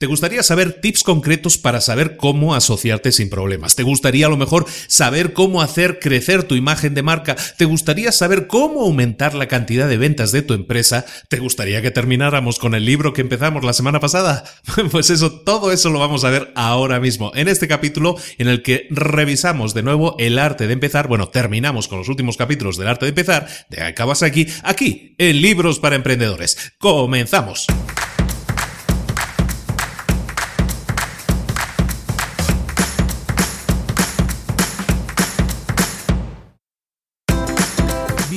¿Te gustaría saber tips concretos para saber cómo asociarte sin problemas? ¿Te gustaría a lo mejor saber cómo hacer crecer tu imagen de marca? ¿Te gustaría saber cómo aumentar la cantidad de ventas de tu empresa? ¿Te gustaría que termináramos con el libro que empezamos la semana pasada? Pues eso, todo eso lo vamos a ver ahora mismo en este capítulo en el que revisamos de nuevo el arte de empezar. Bueno, terminamos con los últimos capítulos del arte de empezar de Kawasaki aquí en Libros para Emprendedores. Comenzamos.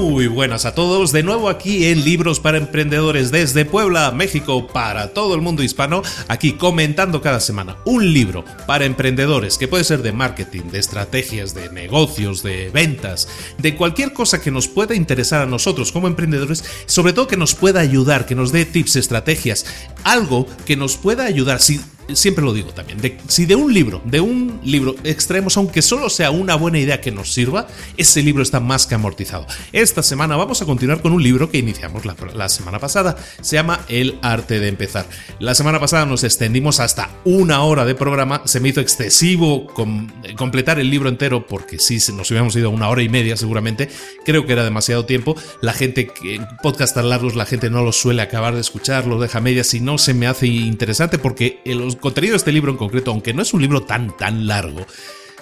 Muy buenas a todos, de nuevo aquí en Libros para Emprendedores desde Puebla, México, para todo el mundo hispano, aquí comentando cada semana un libro para emprendedores que puede ser de marketing, de estrategias, de negocios, de ventas, de cualquier cosa que nos pueda interesar a nosotros como emprendedores, sobre todo que nos pueda ayudar, que nos dé tips, estrategias, algo que nos pueda ayudar. Si siempre lo digo también, si de un libro, de un libro extraemos, aunque solo sea una buena idea que nos sirva, ese libro está más que amortizado. Esta semana vamos a continuar con un libro que iniciamos la, semana pasada, se llama El arte de empezar. La semana pasada nos extendimos hasta una hora de programa, se me hizo excesivo completar el libro entero porque si nos hubiéramos ido a una hora y media seguramente, creo que era demasiado tiempo. La gente, que podcast tan largos, la gente no los suele acabar de escuchar, los deja medias y no se me hace interesante porque los contenido de este libro en concreto, aunque no es un libro tan, tan largo,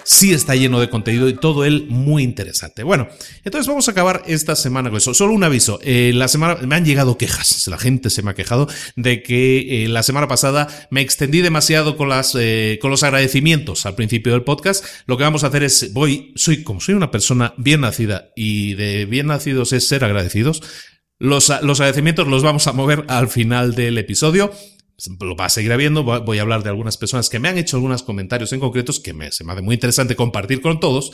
sí está lleno de contenido y todo él muy interesante. Bueno, entonces vamos a acabar esta semana con eso. Solo un aviso. Eh, la semana me han llegado quejas. La gente se me ha quejado de que eh, la semana pasada me extendí demasiado con las eh, con los agradecimientos al principio del podcast. Lo que vamos a hacer es voy soy como soy una persona bien nacida y de bien nacidos es ser agradecidos. Los, los agradecimientos los vamos a mover al final del episodio lo va a seguir habiendo. Voy a hablar de algunas personas que me han hecho algunos comentarios en concretos que me, se me hace muy interesante compartir con todos.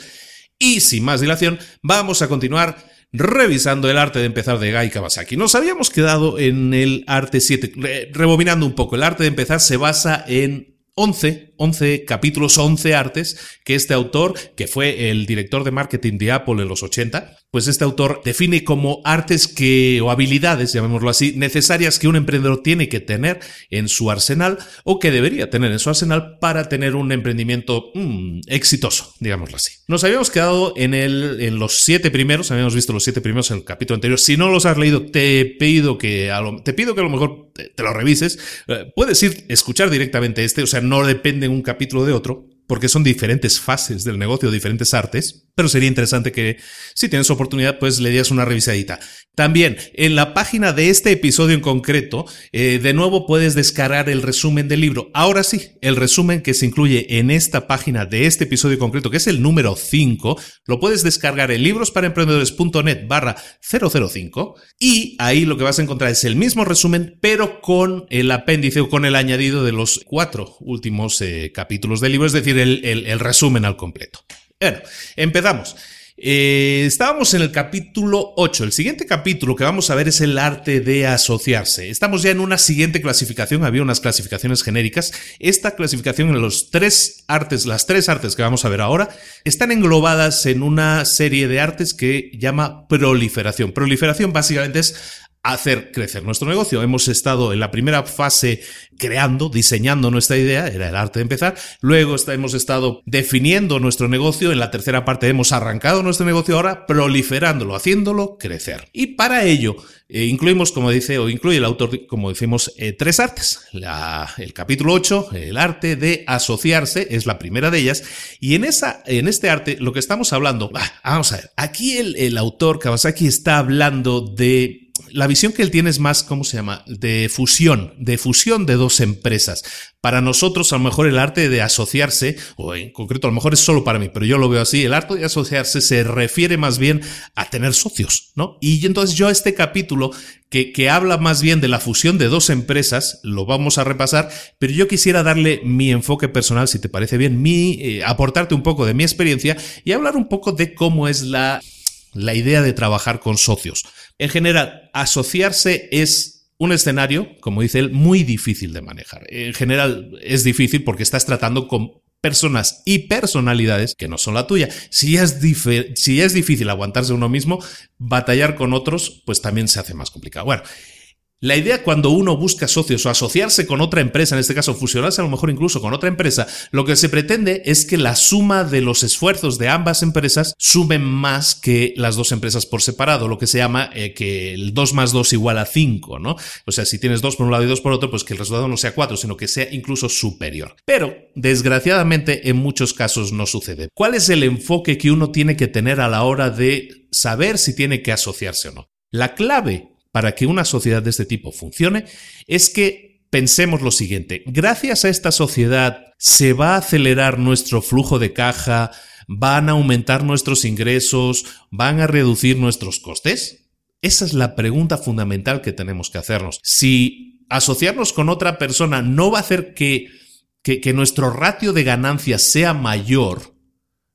Y sin más dilación, vamos a continuar revisando el arte de empezar de Gai Kawasaki. Nos habíamos quedado en el arte 7, rebobinando un poco. El arte de empezar se basa en 11, 11 capítulos, 11 artes que este autor, que fue el director de marketing de Apple en los 80, pues este autor define como artes que, o habilidades, llamémoslo así, necesarias que un emprendedor tiene que tener en su arsenal o que debería tener en su arsenal para tener un emprendimiento mm, exitoso, digámoslo así. Nos habíamos quedado en, el, en los siete primeros, habíamos visto los siete primeros en el capítulo anterior. Si no los has leído, te pido que a lo, te pido que a lo mejor te, te lo revises. Eh, puedes ir escuchar directamente este, o sea, no depende un capítulo de otro, porque son diferentes fases del negocio, diferentes artes, pero sería interesante que si tienes oportunidad, pues le dieras una revisadita. También, en la página de este episodio en concreto, eh, de nuevo puedes descargar el resumen del libro. Ahora sí, el resumen que se incluye en esta página de este episodio concreto, que es el número 5, lo puedes descargar en librosparaemprendedores.net barra 005 y ahí lo que vas a encontrar es el mismo resumen, pero con el apéndice o con el añadido de los cuatro últimos eh, capítulos del libro, es decir, el resumen al completo. Bueno, empezamos. Eh, estábamos en el capítulo 8. El siguiente capítulo que vamos a ver es el arte de asociarse. Estamos ya en una siguiente clasificación. Había unas clasificaciones genéricas. Esta clasificación en los tres artes, las tres artes que vamos a ver ahora, están englobadas en una serie de artes que llama proliferación. Proliferación básicamente es hacer crecer nuestro negocio. Hemos estado en la primera fase creando, diseñando nuestra idea, era el arte de empezar. Luego hemos estado definiendo nuestro negocio. En la tercera parte hemos arrancado nuestro negocio ahora proliferándolo, haciéndolo crecer. Y para ello eh, incluimos, como dice, o incluye el autor, como decimos, eh, tres artes. el capítulo 8, el arte de asociarse, es la primera de ellas. Y en, esa, en este arte, lo que estamos hablando, vamos a ver, aquí el, el autor Kawasaki está hablando de la visión que él tiene es más, ¿cómo se llama? De fusión, de fusión de dos empresas. Para nosotros, a lo mejor el arte de asociarse, o en concreto a lo mejor es solo para mí, pero yo lo veo así, el arte de asociarse se refiere más bien a tener socios, ¿no? Y entonces yo este capítulo que, que habla más bien de la fusión de dos empresas, lo vamos a repasar, pero yo quisiera darle mi enfoque personal, si te parece bien, mi, eh, aportarte un poco de mi experiencia y hablar un poco de cómo es la la idea de trabajar con socios. En general, asociarse es un escenario, como dice él, muy difícil de manejar. En general es difícil porque estás tratando con personas y personalidades que no son la tuya. Si es, es difícil aguantarse uno mismo, batallar con otros, pues también se hace más complicado. Bueno, la idea cuando uno busca socios o asociarse con otra empresa, en este caso fusionarse a lo mejor incluso con otra empresa, lo que se pretende es que la suma de los esfuerzos de ambas empresas sumen más que las dos empresas por separado, lo que se llama eh, que el 2 más 2 igual a 5, ¿no? O sea, si tienes 2 por un lado y 2 por otro, pues que el resultado no sea 4, sino que sea incluso superior. Pero, desgraciadamente, en muchos casos no sucede. ¿Cuál es el enfoque que uno tiene que tener a la hora de saber si tiene que asociarse o no? La clave para que una sociedad de este tipo funcione es que pensemos lo siguiente, gracias a esta sociedad se va a acelerar nuestro flujo de caja, van a aumentar nuestros ingresos, van a reducir nuestros costes. Esa es la pregunta fundamental que tenemos que hacernos. Si asociarnos con otra persona no va a hacer que, que, nuestro ratio de ganancias sea mayor,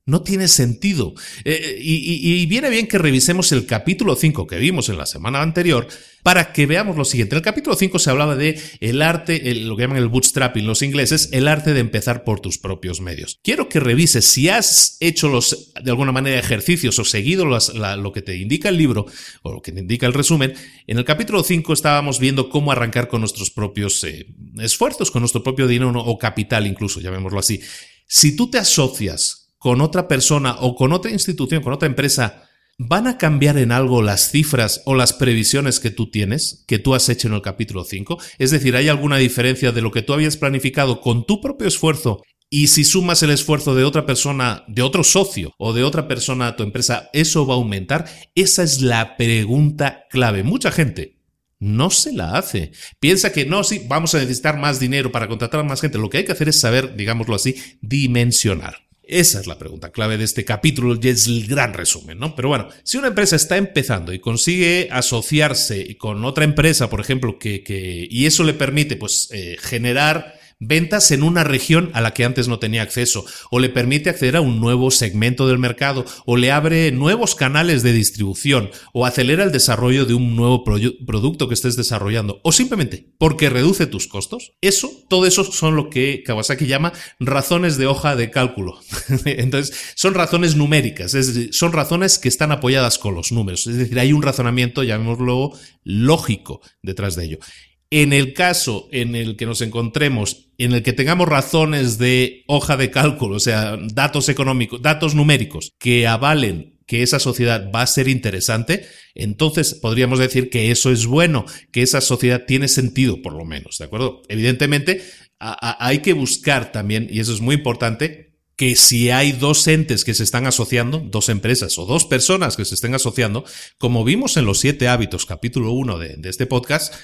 no tiene sentido. Eh, eh, y, viene bien que revisemos el capítulo 5 que vimos en la semana anterior para que veamos lo siguiente. En el capítulo 5 se hablaba de el arte, lo que llaman el bootstrapping los ingleses, el arte de empezar por tus propios medios. Quiero que revises si has hecho los, de alguna manera, ejercicios o seguido lo que te indica el libro o lo que te indica el resumen. En el capítulo 5 estábamos viendo cómo arrancar con nuestros propios eh, esfuerzos, con nuestro propio dinero o capital incluso, llamémoslo así. Si tú te asocias con otra persona o con otra institución, con otra empresa, ¿van a cambiar en algo las cifras o las previsiones que tú tienes, que tú has hecho en el capítulo 5? Es decir, ¿hay alguna diferencia de lo que tú habías planificado con tu propio esfuerzo y si sumas el esfuerzo de otra persona, de otro socio o de otra persona a tu empresa, ¿eso va a aumentar? Esa es la pregunta clave. Mucha gente no se la hace. Piensa que no, sí, vamos a necesitar más dinero para contratar a más gente. Lo que hay que hacer es saber, digámoslo así, dimensionar. Esa es la pregunta clave de este capítulo y es el gran resumen, ¿no? Pero bueno, si una empresa está empezando y consigue asociarse con otra empresa, por ejemplo, que, que y eso le permite pues eh, generar ventas en una región a la que antes no tenía acceso, o le permite acceder a un nuevo segmento del mercado, o le abre nuevos canales de distribución, o acelera el desarrollo de un nuevo producto que estés desarrollando, o simplemente porque reduce tus costos. Eso, todo eso son lo que Kawasaki llama razones de hoja de cálculo. Entonces, son razones numéricas, es decir, son razones que están apoyadas con los números. Es decir, hay un razonamiento, llamémoslo, lógico detrás de ello. En el caso en el que nos encontremos, en el que tengamos razones de hoja de cálculo, o sea, datos económicos, datos numéricos que avalen que esa sociedad va a ser interesante, entonces podríamos decir que eso es bueno, que esa sociedad tiene sentido, por lo menos, ¿de acuerdo? Evidentemente, hay que buscar también, y eso es muy importante, que si hay dos entes que se están asociando, dos empresas o dos personas que se estén asociando, como vimos en los siete hábitos, capítulo uno de, este podcast,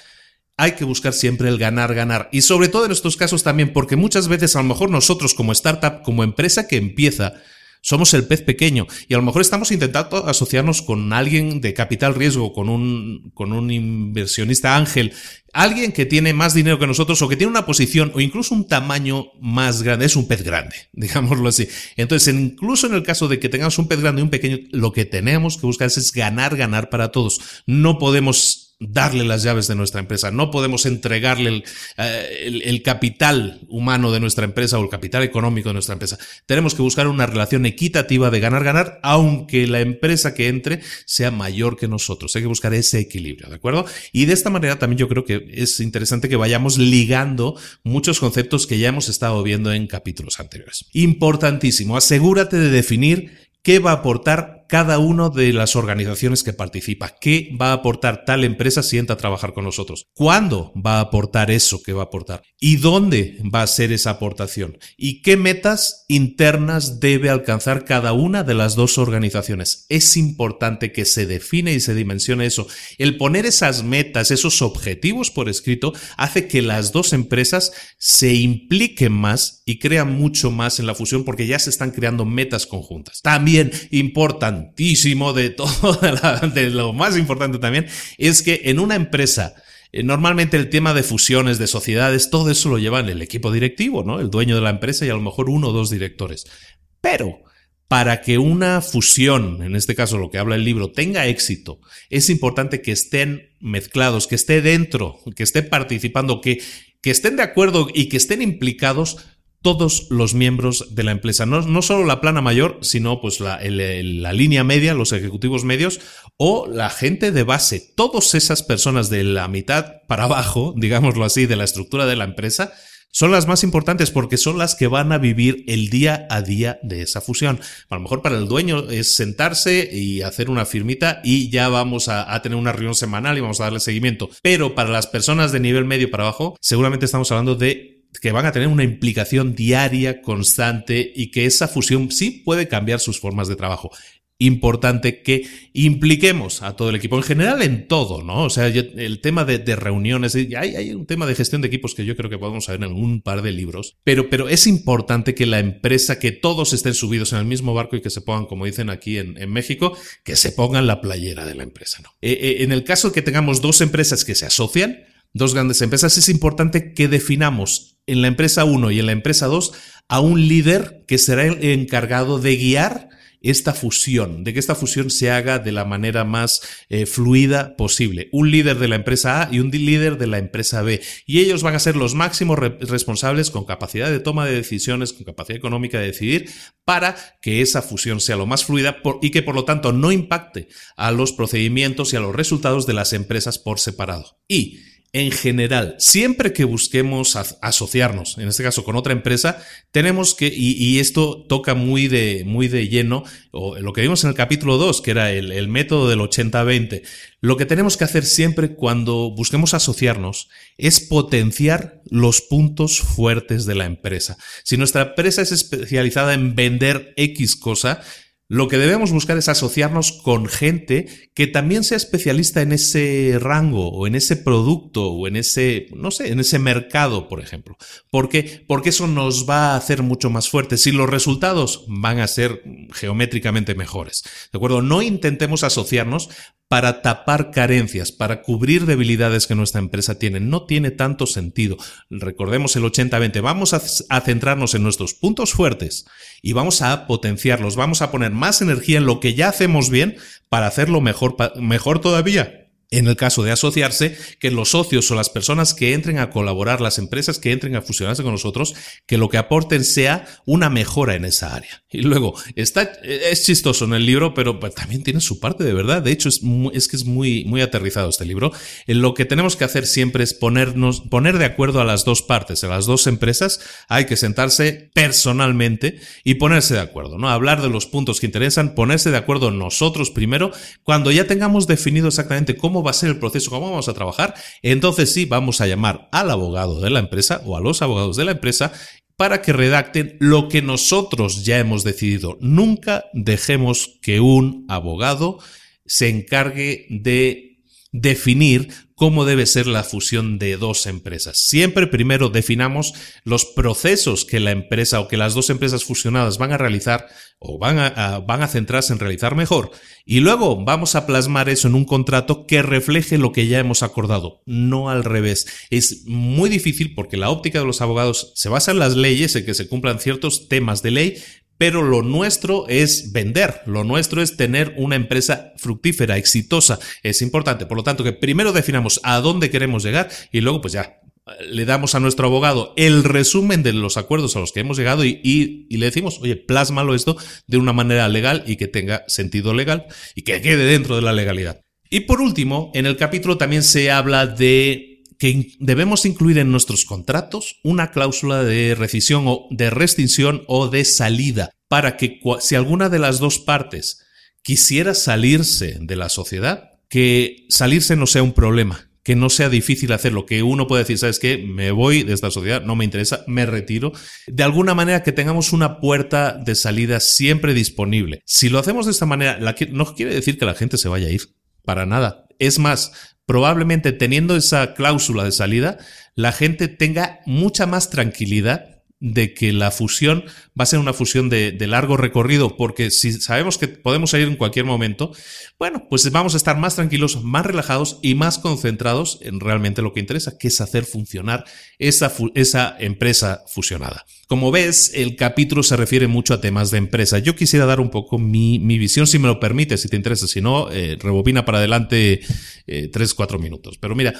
hay que buscar siempre el ganar, ganar. Y sobre todo en estos casos también, porque muchas veces a lo mejor nosotros como startup, como empresa que empieza, somos el pez pequeño y a lo mejor estamos intentando asociarnos con alguien de capital riesgo, con un, con un inversionista ángel, alguien que tiene más dinero que nosotros o que tiene una posición o incluso un tamaño más grande. Es un pez grande, digámoslo así. Entonces, incluso en el caso de que tengamos un pez grande y un pequeño, lo que tenemos que buscar es ganar, ganar para todos. No podemos darle las llaves de nuestra empresa, no podemos entregarle eh, el, capital humano de nuestra empresa o el capital económico de nuestra empresa. Tenemos que buscar una relación equitativa de ganar-ganar, aunque la empresa que entre sea mayor que nosotros. Hay que buscar ese equilibrio, ¿de acuerdo? Y de esta manera también yo creo que es interesante que vayamos ligando muchos conceptos que ya hemos estado viendo en capítulos anteriores. Importantísimo, asegúrate de definir qué va a aportar cada una de las organizaciones que participa. ¿Qué va a aportar tal empresa si entra a trabajar con nosotros? ¿Cuándo va a aportar eso que va a aportar? ¿Y dónde va a ser esa aportación? ¿Y qué metas internas debe alcanzar cada una de las dos organizaciones? Es importante que se define y se dimensione eso. El poner esas metas, esos objetivos por escrito, hace que las dos empresas se impliquen más y crean mucho más en la fusión porque ya se están creando metas conjuntas. También importante de todo, de lo más importante también, es que en una empresa, eh, Normalmente el tema de fusiones, de sociedades, todo eso lo llevan el equipo directivo, ¿no? El dueño de la empresa y a lo mejor uno o dos directores. Pero para que una fusión, en este caso lo que habla el libro, tenga éxito, es importante que estén mezclados, que esté dentro, que esté participando, que, que estén de acuerdo y que estén implicados todos los miembros de la empresa, no, solo la plana mayor, sino pues la, línea media, los ejecutivos medios o la gente de base, todas esas personas de la mitad para abajo, digámoslo así, de la estructura de la empresa, son las más importantes porque son las que van a vivir el día a día de esa fusión. A lo mejor para el dueño es sentarse y hacer una firmita y ya vamos a, tener una reunión semanal y vamos a darle seguimiento. Pero para las personas de nivel medio para abajo, seguramente estamos hablando de que van a tener una implicación diaria, constante y que esa fusión sí puede cambiar sus formas de trabajo. Importante que impliquemos a todo el equipo, en general en todo, ¿no? O sea, el tema de, reuniones, hay, hay, un tema de gestión de equipos que yo creo que podemos ver en un par de libros, pero, pero es importante que la empresa, que todos estén subidos en el mismo barco y que se pongan, como dicen aquí en, México, que se pongan la playera de la empresa, ¿no? Eh, eh, en el caso que tengamos dos empresas que se asocian, dos grandes empresas, es importante que definamos en la empresa 1 y en la empresa 2 a un líder que será el encargado de guiar esta fusión, de que esta fusión se haga de la manera más eh, fluida posible. Un líder de la empresa A y un líder de la empresa B. Y ellos van a ser los máximos responsables con capacidad de toma de decisiones, con capacidad económica de decidir, para que esa fusión sea lo más fluida y que por lo tanto no impacte a los procedimientos y a los resultados de las empresas por separado. Y en general, siempre que busquemos asociarnos, en este caso con otra empresa, tenemos que, y, esto toca muy de, muy de lleno, o lo que vimos en el capítulo 2, que era el, el método del 80-20, lo que tenemos que hacer siempre cuando busquemos asociarnos es potenciar los puntos fuertes de la empresa. Si nuestra empresa es especializada en vender X cosa, lo que debemos buscar es asociarnos con gente que también sea especialista en ese rango o en ese producto o en ese, no sé, en ese mercado, por ejemplo. ¿Por qué? Porque eso nos va a hacer mucho más fuertes y los resultados van a ser geométricamente mejores. ¿De acuerdo? No intentemos asociarnos para tapar carencias, para cubrir debilidades que nuestra empresa tiene. No tiene tanto sentido. Recordemos el 80-20. Vamos a, centrarnos en nuestros puntos fuertes y vamos a potenciarlos. Vamos a poner más energía en lo que ya hacemos bien para hacerlo mejor, mejor todavía en el caso de asociarse, que los socios o las personas que entren a colaborar, las empresas que entren a fusionarse con nosotros, que lo que aporten sea una mejora en esa área. Y luego, está, es chistoso en el libro, pero también tiene su parte de verdad. De hecho, es, es que es muy, muy aterrizado este libro. En lo que tenemos que hacer siempre es ponernos, poner de acuerdo a las dos partes, a las dos empresas. Hay que sentarse personalmente y ponerse de acuerdo, ¿no? Hablar de los puntos que interesan, ponerse de acuerdo nosotros primero, cuando ya tengamos definido exactamente cómo va a ser el proceso, cómo vamos a trabajar, entonces sí vamos a llamar al abogado de la empresa o a los abogados de la empresa para que redacten lo que nosotros ya hemos decidido. Nunca dejemos que un abogado se encargue de definir cómo debe ser la fusión de dos empresas. Siempre primero definamos los procesos que la empresa o que las dos empresas fusionadas van a realizar o van a, van a centrarse en realizar mejor y luego vamos a plasmar eso en un contrato que refleje lo que ya hemos acordado, no al revés. Es muy difícil porque la óptica de los abogados se basa en las leyes, en que se cumplan ciertos temas de ley, pero lo nuestro es vender, lo nuestro es tener una empresa fructífera, exitosa, es importante. Por lo tanto, que primero definamos a dónde queremos llegar y luego pues ya le damos a nuestro abogado el resumen de los acuerdos a los que hemos llegado y, le decimos, oye, plásmalo esto de una manera legal y que tenga sentido legal y que quede dentro de la legalidad. Y por último, en el capítulo también se habla de que debemos incluir en nuestros contratos una cláusula de rescisión o de restricción o de salida para que si alguna de las dos partes quisiera salirse de la sociedad, que salirse no sea un problema, que no sea difícil hacerlo, que uno puede decir, ¿sabes qué? Me voy de esta sociedad, no me interesa, me retiro. De alguna manera que tengamos una puerta de salida siempre disponible. Si lo hacemos de esta manera, no quiere decir que la gente se vaya a ir, para nada. Es más, probablemente teniendo esa cláusula de salida, la gente tenga mucha más tranquilidad de que la fusión va a ser una fusión de, largo recorrido, porque si sabemos que podemos salir en cualquier momento, bueno, pues vamos a estar más tranquilos, más relajados y más concentrados en realmente lo que interesa, que es hacer funcionar esa, esa empresa fusionada. Como ves, el capítulo se refiere mucho a temas de empresa. Yo quisiera dar un poco mi, visión, si me lo permite, si te interesa. Si no, eh, rebobina para adelante eh, tres, cuatro minutos. Pero mira,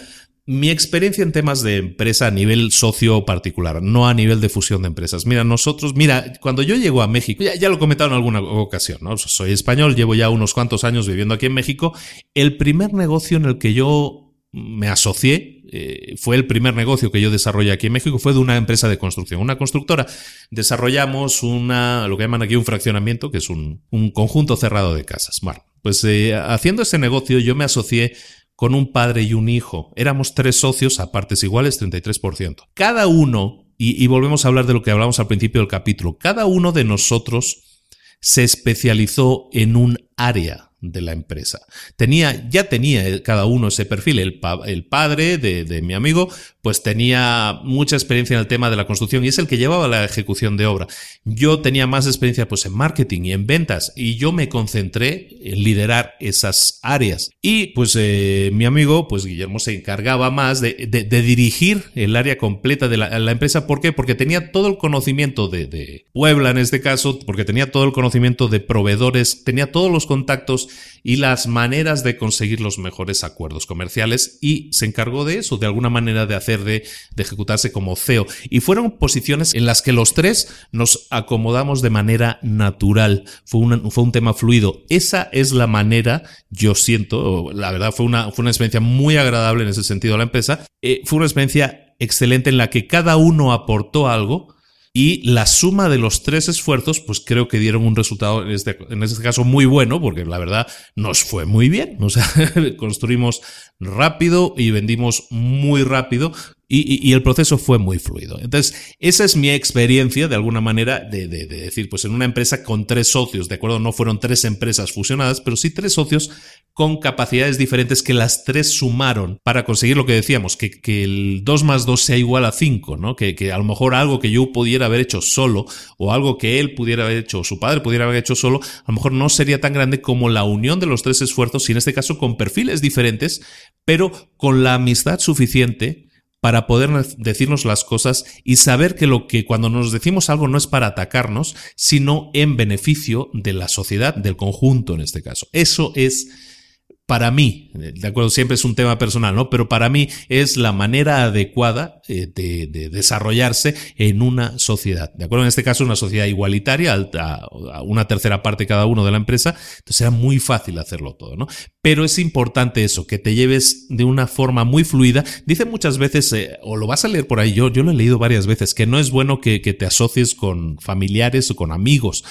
mi experiencia en temas de empresa a nivel socio particular, no a nivel de fusión de empresas. Mira, nosotros, mira, cuando yo llego a México, ya, lo he comentado en alguna ocasión, ¿no? Soy español, llevo ya unos cuantos años viviendo aquí en México. El primer negocio en el que yo me asocié eh, fue el primer negocio que yo desarrollé aquí en México, fue de una empresa de construcción, una constructora. Desarrollamos una, lo que llaman aquí un fraccionamiento, que es un, conjunto cerrado de casas. Bueno, pues eh, haciendo ese negocio yo me asocié con un padre y un hijo. Éramos tres socios a partes iguales, 33%. Cada uno, y, y volvemos a hablar de lo que hablamos al principio del capítulo, cada uno de nosotros se especializó en un área de la empresa. Tenía, ya tenía cada uno ese perfil. El, el padre de, de, mi amigo, pues tenía mucha experiencia en el tema de la construcción y es el que llevaba la ejecución de obra. Yo tenía más experiencia pues en marketing y en ventas y yo me concentré en liderar esas áreas. Y pues eh, mi amigo, pues Guillermo se encargaba más de, de, dirigir el área completa de la, la, empresa. ¿Por qué? Porque tenía todo el conocimiento de, de Puebla en este caso, porque tenía todo el conocimiento de proveedores, tenía todos los contactos y las maneras de conseguir los mejores acuerdos comerciales y se encargó de eso, de alguna manera de hacer, de, ejecutarse como CEO. Y fueron posiciones en las que los tres nos acomodamos de manera natural. Fue, fue un tema fluido. Esa es la manera, yo siento, la verdad fue una, fue una experiencia muy agradable en ese sentido a la empresa. Eh, fue una experiencia excelente en la que cada uno aportó algo y la suma de los tres esfuerzos, pues creo que dieron un resultado en este, en este caso muy bueno, porque la verdad nos fue muy bien. O sea, construimos rápido y vendimos muy rápido y, el proceso fue muy fluido. Entonces, esa es mi experiencia de alguna manera de, de, decir, pues en una empresa con tres socios, ¿de acuerdo? No fueron tres empresas fusionadas, pero sí tres socios con capacidades diferentes que las tres sumaron para conseguir lo que decíamos, que, que el 2 más 2 sea igual a 5, ¿no? Que, que a lo mejor algo que yo pudiera haber hecho solo o algo que él pudiera haber hecho o su padre pudiera haber hecho solo, a lo mejor no sería tan grande como la unión de los tres esfuerzos y en este caso con perfiles diferentes, pero con la amistad suficiente para poder decirnos las cosas y saber que lo que cuando nos decimos algo no es para atacarnos, sino en beneficio de la sociedad, del conjunto en este caso. Eso es para mí, de acuerdo, siempre es un tema personal, ¿no? Pero para mí es la manera adecuada eh, de, desarrollarse en una sociedad. De acuerdo, en este caso una sociedad igualitaria, a una tercera parte cada uno de la empresa, entonces era muy fácil hacerlo todo, ¿no? Pero es importante eso, que te lleves de una forma muy fluida. Dice muchas veces, eh, o lo vas a leer por ahí, yo, lo he leído varias veces, que no es bueno que te asocies con familiares o con amigos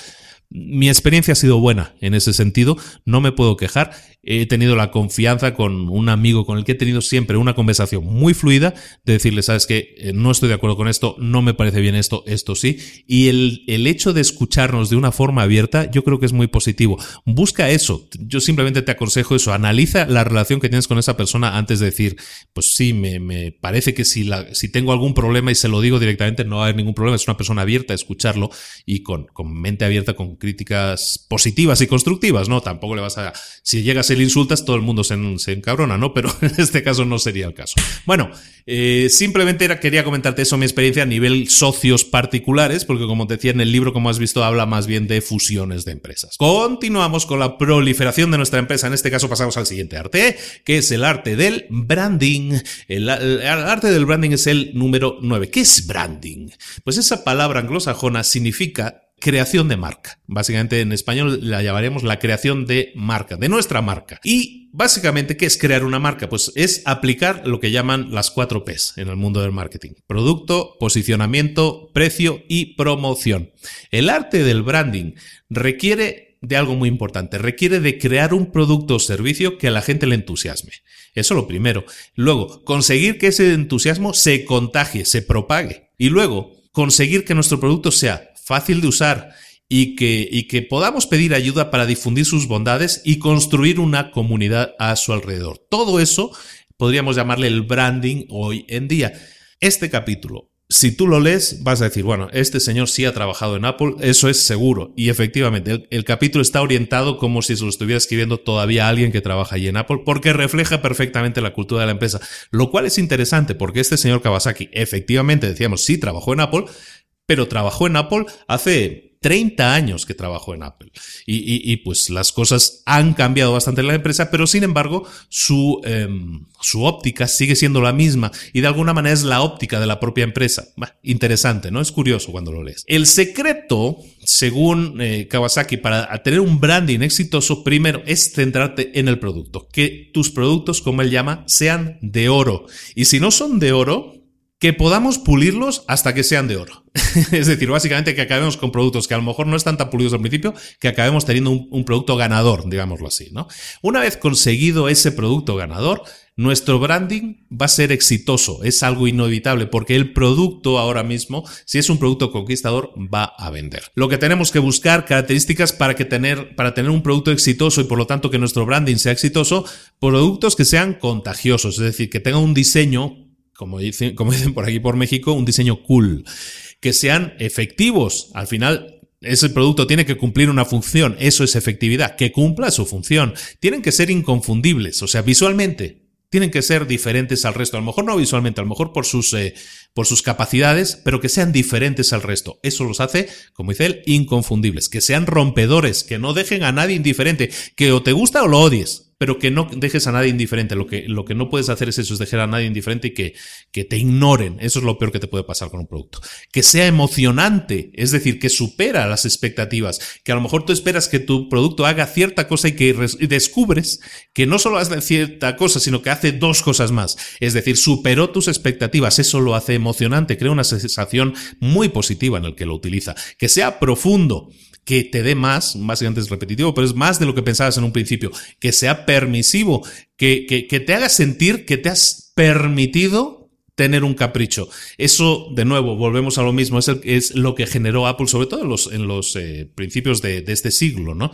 mi experiencia ha sido buena en ese sentido, no me puedo quejar. He tenido la confianza con un amigo con el que he tenido siempre una conversación muy fluida de decirle, sabes que eh, no estoy de acuerdo con esto, no me parece bien esto, esto sí. Y el, el hecho de escucharnos de una forma abierta, yo creo que es muy positivo. Busca eso. Yo simplemente te aconsejo eso. Analiza la relación que tienes con esa persona antes de decir, pues sí, me, me parece que si, la, si tengo algún problema y se lo digo directamente, no va a haber ningún problema. Es una persona abierta a escucharlo y con, con mente abierta, con críticas positivas y constructivas, ¿no? Tampoco le vas a, si llegas a le insultas, todo el mundo se, encabrona, ¿no? Pero en este caso no sería el caso. Bueno, eh, simplemente quería comentarte eso, mi experiencia a nivel socios particulares, porque como te decía en el libro, como has visto, habla más bien de fusiones de empresas. Continuamos con la proliferación de nuestra empresa. En este caso pasamos al siguiente arte, que es el arte del branding. El, el arte del branding es el número 9. ¿Qué es branding? Pues esa palabra anglosajona significa creación de marca. Básicamente en español la llamaríamos la creación de marca, de nuestra marca. Y básicamente, ¿qué es crear una marca? Pues es aplicar lo que llaman las cuatro Ps en el mundo del marketing. Producto, posicionamiento, precio y promoción. El arte del branding requiere de algo muy importante. Requiere de crear un producto o servicio que a la gente le entusiasme. Eso lo primero. Luego, conseguir que ese entusiasmo se contagie, se propague. Y luego, conseguir que nuestro producto sea fácil de usar y que, y que podamos pedir ayuda para difundir sus bondades y construir una comunidad a su alrededor. Todo eso podríamos llamarle el branding hoy en día. Este capítulo, si tú lo lees, vas a decir, bueno, este señor sí ha trabajado en Apple, eso es seguro. Y efectivamente, el, capítulo está orientado como si se lo estuviera escribiendo todavía alguien que trabaja allí en Apple, porque refleja perfectamente la cultura de la empresa. Lo cual es interesante, porque este señor Kawasaki, efectivamente, decíamos, sí trabajó en Apple, pero trabajó en Apple hace 30 años que trabajó en Apple. Y, pues las cosas han cambiado bastante en la empresa, pero sin embargo su, em, su óptica sigue siendo la misma y de alguna manera es la óptica de la propia empresa. interesante, ¿no? Es curioso cuando lo lees. El secreto, según eh, Kawasaki, para tener un branding exitoso, primero es centrarte en el producto. Que tus productos, como él llama, sean de oro. Y si no son de oro, que podamos pulirlos hasta que sean de oro. es decir, básicamente que acabemos con productos que a lo mejor no están tan pulidos al principio, que acabemos teniendo un, producto ganador, digámoslo así, ¿no? Una vez conseguido ese producto ganador, nuestro branding va a ser exitoso, es algo inevitable, porque el producto ahora mismo, si es un producto conquistador, va a vender. Lo que tenemos que buscar, características para, que tener, para tener un producto exitoso y por lo tanto que nuestro branding sea exitoso, productos que sean contagiosos, es decir, que tengan un diseño como dicen, como dicen por aquí por México, un diseño cool, que sean efectivos. Al final, ese producto tiene que cumplir una función, eso es efectividad, que cumpla su función. Tienen que ser inconfundibles, o sea, visualmente. Tienen que ser diferentes al resto, a lo mejor no visualmente, a lo mejor por sus, eh, por sus capacidades, pero que sean diferentes al resto. Eso los hace, como dice él, inconfundibles, que sean rompedores, que no dejen a nadie indiferente, que o te gusta o lo odies, pero que no dejes a nadie indiferente. Lo que, lo que no puedes hacer es eso, es dejar a nadie indiferente y que, que te ignoren. Eso es lo peor que te puede pasar con un producto. Que sea emocionante, es decir, que supera las expectativas. Que a lo mejor tú esperas que tu producto haga cierta cosa y que descubres que no solo hace cierta cosa, sino que hace dos cosas más. Es decir, superó tus expectativas. Eso lo hace emocionante, crea una sensación muy positiva en el que lo utiliza. Que sea profundo que te dé más, básicamente es repetitivo, pero es más de lo que pensabas en un principio, que sea permisivo, que, que, te haga sentir que te has permitido tener un capricho. Eso, de nuevo, volvemos a lo mismo, es, es lo que generó Apple, sobre todo en los, en los eh, principios de, de este siglo, ¿no?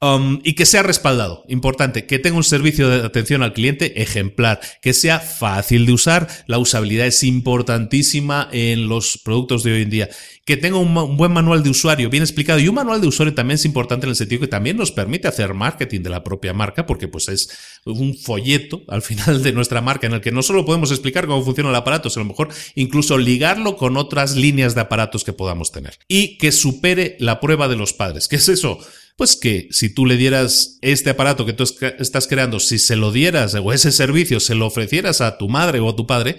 Um, y que sea respaldado. Importante, que tenga un servicio de atención al cliente ejemplar, que sea fácil de usar. La usabilidad es importantísima en los productos de hoy en día. Que tenga un, buen manual de usuario bien explicado. Y un manual de usuario también es importante en el sentido que también nos permite hacer marketing de la propia marca, porque pues es un folleto al final de nuestra marca en el que no solo podemos explicar cómo funciona el aparato, sino a lo mejor incluso ligarlo con otras líneas de aparatos que podamos tener. Y que supere la prueba de los padres. ¿Qué es eso? Pues que si tú le dieras este aparato que tú estás creando, si se lo dieras o ese servicio se lo ofrecieras a tu madre o a tu padre,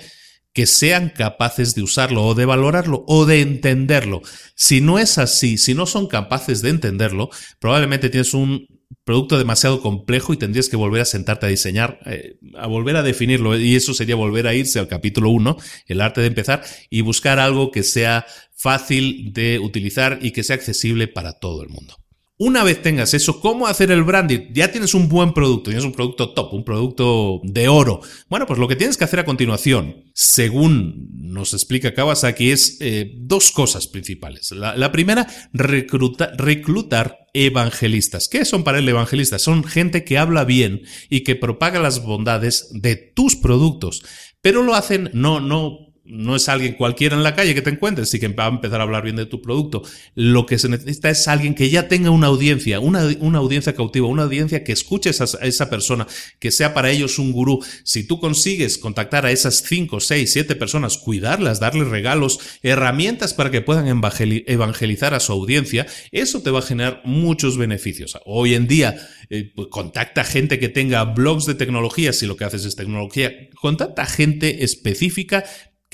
que sean capaces de usarlo o de valorarlo o de entenderlo. Si no es así, si no son capaces de entenderlo, probablemente tienes un producto demasiado complejo y tendrías que volver a sentarte a diseñar, eh, a volver a definirlo. Y eso sería volver a irse al capítulo 1, el arte de empezar, y buscar algo que sea fácil de utilizar y que sea accesible para todo el mundo. Una vez tengas eso, ¿cómo hacer el branding? Ya tienes un buen producto, tienes un producto top, un producto de oro. Bueno, pues lo que tienes que hacer a continuación, según nos explica Kawasaki, es eh, dos cosas principales. La, primera, reclutar evangelistas. ¿Qué son para él evangelistas? Son gente que habla bien y que propaga las bondades de tus productos, pero lo hacen no, no no es alguien cualquiera en la calle que te encuentres y que va a empezar a hablar bien de tu producto. Lo que se necesita es alguien que ya tenga una audiencia, una, audiencia cautiva, una audiencia que escuche a esa persona, que sea para ellos un gurú. Si tú consigues contactar a esas 5, 6, 7 personas, cuidarlas, darles regalos, herramientas para que puedan evangelizar a su audiencia, eso te va a generar muchos beneficios. Hoy en día, eh, pues, contacta gente que tenga blogs de tecnología, si lo que haces es tecnología, contacta gente específica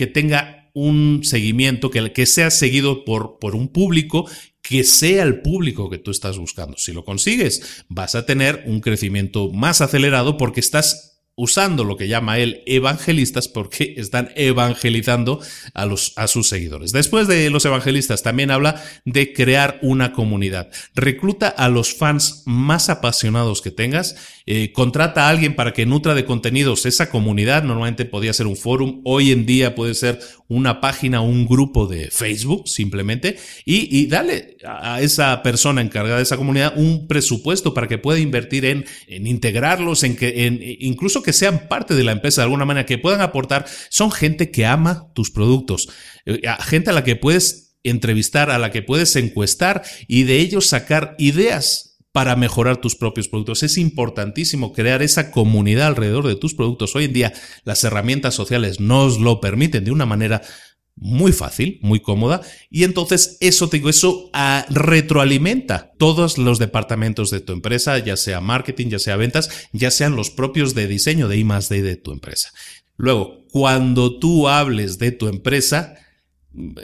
que tenga un seguimiento, que, que sea seguido por, por un público que sea el público que tú estás buscando. Si lo consigues, vas a tener un crecimiento más acelerado porque estás usando lo que llama él evangelistas porque están evangelizando a, los, a sus seguidores. Después de los evangelistas también habla de crear una comunidad. Recluta a los fans más apasionados que tengas, eh, contrata a alguien para que nutra de contenidos esa comunidad, normalmente podría ser un forum, hoy en día puede ser una página, un grupo de Facebook simplemente, y, dale a esa persona encargada de esa comunidad un presupuesto para que pueda invertir en, en integrarlos, en que en, incluso que sean parte de la empresa de alguna manera, que puedan aportar, son gente que ama tus productos, eh, gente a la que puedes entrevistar, a la que puedes encuestar y de ellos sacar ideas para mejorar tus propios productos. Es importantísimo crear esa comunidad alrededor de tus productos. Hoy en día las herramientas sociales nos lo permiten de una manera muy fácil, muy cómoda, y entonces eso te digo, eso ah, retroalimenta todos los departamentos de tu empresa, ya sea marketing, ya sea ventas, ya sean los propios de diseño de I D de tu empresa. Luego, cuando tú hables de tu empresa,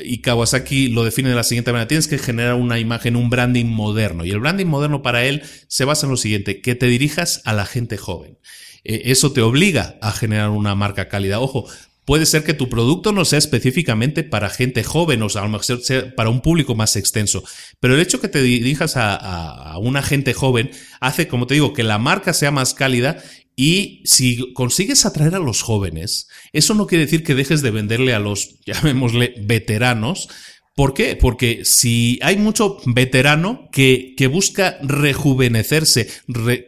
y Kawasaki lo define de la siguiente manera, tienes que generar una imagen, un branding moderno. Y el branding moderno para él se basa en lo siguiente, que te dirijas a la gente joven. E, eso te obliga a generar una marca cálida. Ojo, Puede ser que tu producto no sea específicamente para gente joven, o sea, a lo mejor sea para un público más extenso. Pero el hecho que te dirijas a, una gente joven hace, como te digo, que la marca sea más cálida y si consigues atraer a los jóvenes, eso no quiere decir que dejes de venderle a los, llamémosle, veteranos, ¿Por qué? Porque si hay mucho veterano que, que busca rejuvenecerse,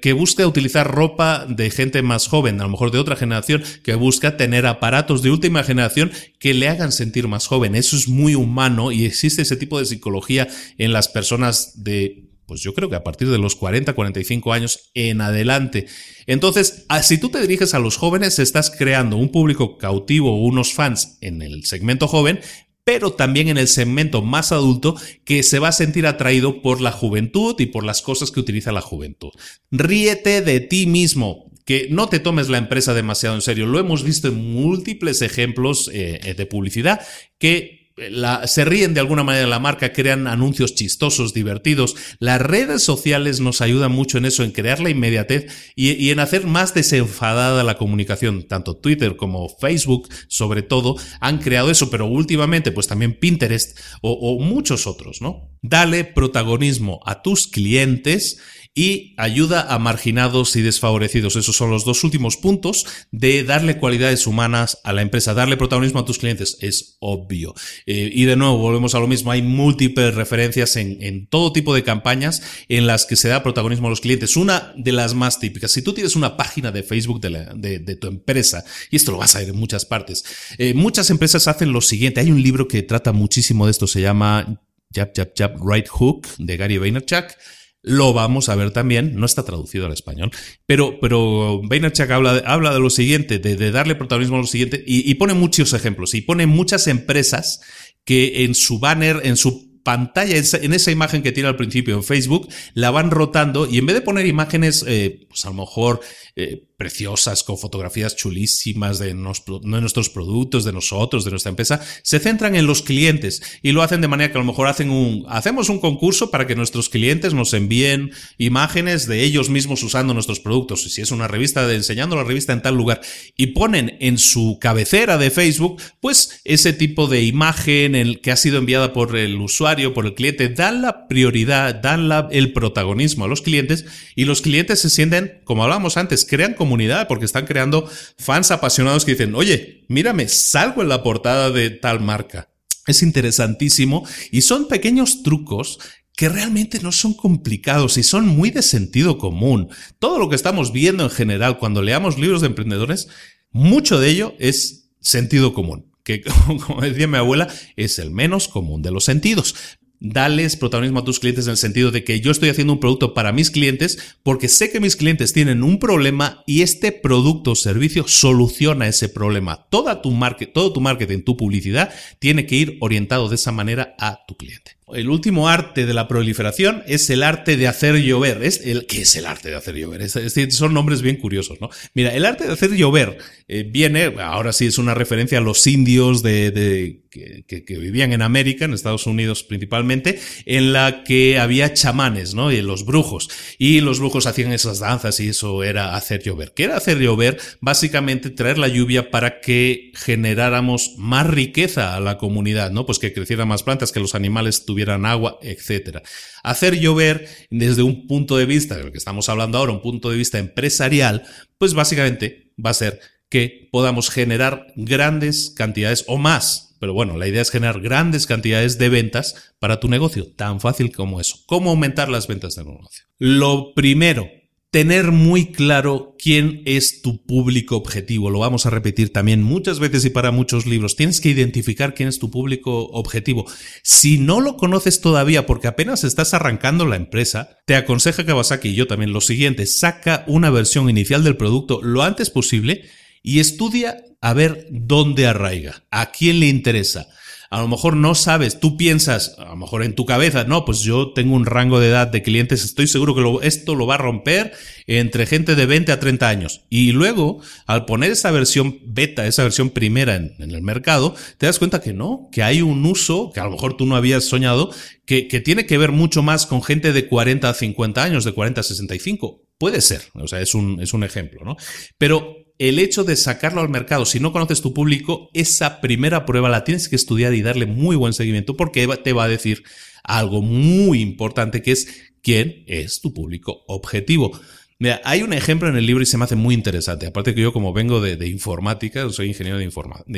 que busca utilizar ropa de gente más joven, a lo mejor de otra generación, que busca tener aparatos de última generación que le hagan sentir más joven. Eso es muy humano y existe ese tipo de psicología en las personas de pues yo creo que a partir de los 40, 45 años en adelante. Entonces, si tú te diriges a los jóvenes, estás creando un público cautivo, unos fans en el segmento joven, pero también en el segmento más adulto que se va a sentir atraído por la juventud y por las cosas que utiliza la juventud. Ríete de ti mismo, que no te tomes la empresa demasiado en serio. Lo hemos visto en múltiples ejemplos eh, de publicidad que se ríen de alguna manera de la marca, crean anuncios chistosos, divertidos. Las redes sociales nos ayudan mucho en eso, en crear la inmediatez y, en hacer más desenfadada la comunicación. Tanto Twitter como Facebook, sobre todo, han creado eso, pero últimamente, pues también Pinterest o, o muchos otros, ¿no? Dale protagonismo a tus clientes y ayuda a marginados y desfavorecidos. Esos son los dos últimos puntos de darle cualidades humanas a la empresa, darle protagonismo a tus clientes. Es obvio. Eh, y de nuevo, volvemos a lo mismo. Hay múltiples referencias en, todo tipo de campañas en las que se da protagonismo a los clientes. Una de las más típicas. Si tú tienes una página de Facebook de, tu empresa, y esto lo vas a ver en muchas partes, eh, muchas empresas hacen lo siguiente. Hay un libro que trata muchísimo de esto, se llama Jab, Jab, Jab, Right Hook de Gary Vaynerchuk. Lo vamos a ver también, no está traducido al español, pero, pero Vaynerchuk habla habla de lo siguiente, de, darle protagonismo a lo siguiente, y, y pone muchos ejemplos, y pone muchas empresas que en su banner, en su pantalla, en esa imagen que tiene al principio en Facebook, la van rotando y en vez de poner imágenes, eh, pues a lo mejor eh, preciosas, con fotografías chulísimas de, nuestros productos, de nosotros, de nuestra empresa, se centran en los clientes y lo hacen de manera que a lo mejor hacen un, hacemos un concurso para que nuestros clientes nos envíen imágenes de ellos mismos usando nuestros productos. Si es una revista de enseñando la revista en tal lugar y ponen en su cabecera de Facebook, pues ese tipo de imagen que ha sido enviada por el usuario, por el cliente, dan la prioridad, dan la, el protagonismo a los clientes y los clientes se sienten, como hablábamos antes, crean comunidad porque están creando fans apasionados que dicen, oye, mírame, salgo en la portada de tal marca. Es interesantísimo y son pequeños trucos que realmente no son complicados y son muy de sentido común. Todo lo que estamos viendo en general cuando leamos libros de emprendedores, mucho de ello es sentido común que como decía mi abuela, es el menos común de los sentidos dales protagonismo a tus clientes en el sentido de que yo estoy haciendo un producto para mis clientes porque sé que mis clientes tienen un problema y este producto o servicio soluciona ese problema. Toda tu todo tu marketing, tu publicidad tiene que ir orientado de esa manera a tu cliente. El último arte de la proliferación es el arte de hacer llover. Es el, ¿Qué es el arte de hacer llover? Es, son nombres bien curiosos, ¿no? Mira, el arte de hacer llover eh, viene, ahora sí es una referencia a los indios de, que, vivían en América, en Estados Unidos principalmente, en la que había chamanes, ¿no? Y los brujos. Y los brujos hacían esas danzas y eso era hacer llover. ¿Qué era hacer llover? Básicamente traer la lluvia para que generáramos más riqueza a la comunidad, ¿no? Pues que crecieran más plantas, que los animales tuvieran agua, etcétera. Hacer llover desde un punto de vista, de lo que estamos hablando ahora, un punto de vista empresarial, pues básicamente va a ser que podamos generar grandes cantidades o más. Pero bueno, la idea es generar grandes cantidades de ventas para tu negocio, tan fácil como eso. ¿Cómo aumentar las ventas de negocio? Lo primero tener muy claro quién es tu público objetivo. Lo vamos a repetir también muchas veces y para muchos libros. Tienes que identificar quién es tu público objetivo. Si no lo conoces todavía porque apenas estás arrancando la empresa, te aconseja Kawasaki y yo también lo siguiente. Saca una versión inicial del producto lo antes posible y estudia a ver dónde arraiga, a quién le interesa a lo mejor no sabes, tú piensas, a lo mejor en tu cabeza, no, pues yo tengo un rango de edad de clientes, estoy seguro que esto lo va a romper entre gente de 20 a 30 años. Y luego, al poner esa versión beta, esa versión primera en, el mercado, te das cuenta que no, que hay un uso que a lo mejor tú no habías soñado, que, que tiene que ver mucho más con gente de 40 a 50 años, de 40 a 65. Puede ser, o sea, es un, es un ejemplo, ¿no? Pero el hecho de sacarlo al mercado, si no conoces tu público, esa primera prueba la tienes que estudiar y darle muy buen seguimiento porque te va a decir algo muy importante que es quién es tu público objetivo. Mira, hay un ejemplo en el libro y se me hace muy interesante. Aparte que yo como vengo de, informática, soy ingeniero de,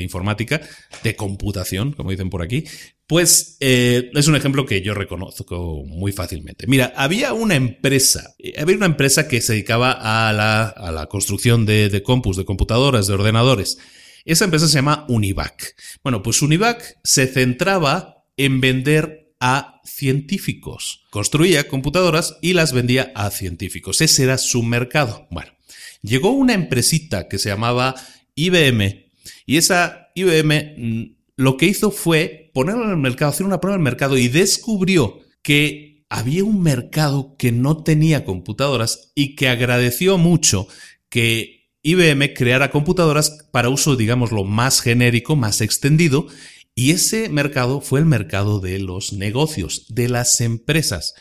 informática, de computación, como dicen por aquí, pues eh, es un ejemplo que yo reconozco muy fácilmente. Mira, había una empresa, eh, había una empresa que se dedicaba a la, a la construcción de, de compus, de computadoras, de ordenadores. Esa empresa se llama Univac. Bueno, pues Univac se centraba en vender a científicos. Construía computadoras y las vendía a científicos. Ese era su mercado. Bueno, llegó una empresita que se llamaba IBM y esa IBM mm, lo que hizo fue ponerlo en el mercado, hacer una prueba en el mercado y descubrió que había un mercado que no tenía computadoras y que agradeció mucho que IBM creara computadoras para uso, digámoslo, más genérico, más extendido, y ese mercado fue el mercado de los negocios, de las empresas.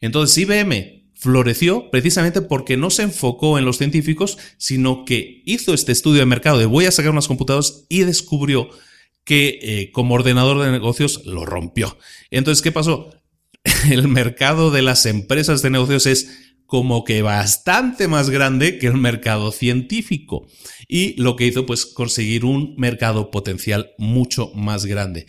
Entonces IBM floreció precisamente porque no se enfocó en los científicos, sino que hizo este estudio de mercado de voy a sacar unas computadoras y descubrió que eh, como ordenador de negocios lo rompió. Entonces, ¿qué pasó? El mercado de las empresas de negocios es como que bastante más grande que el mercado científico. Y lo que hizo, pues, conseguir un mercado potencial mucho más grande.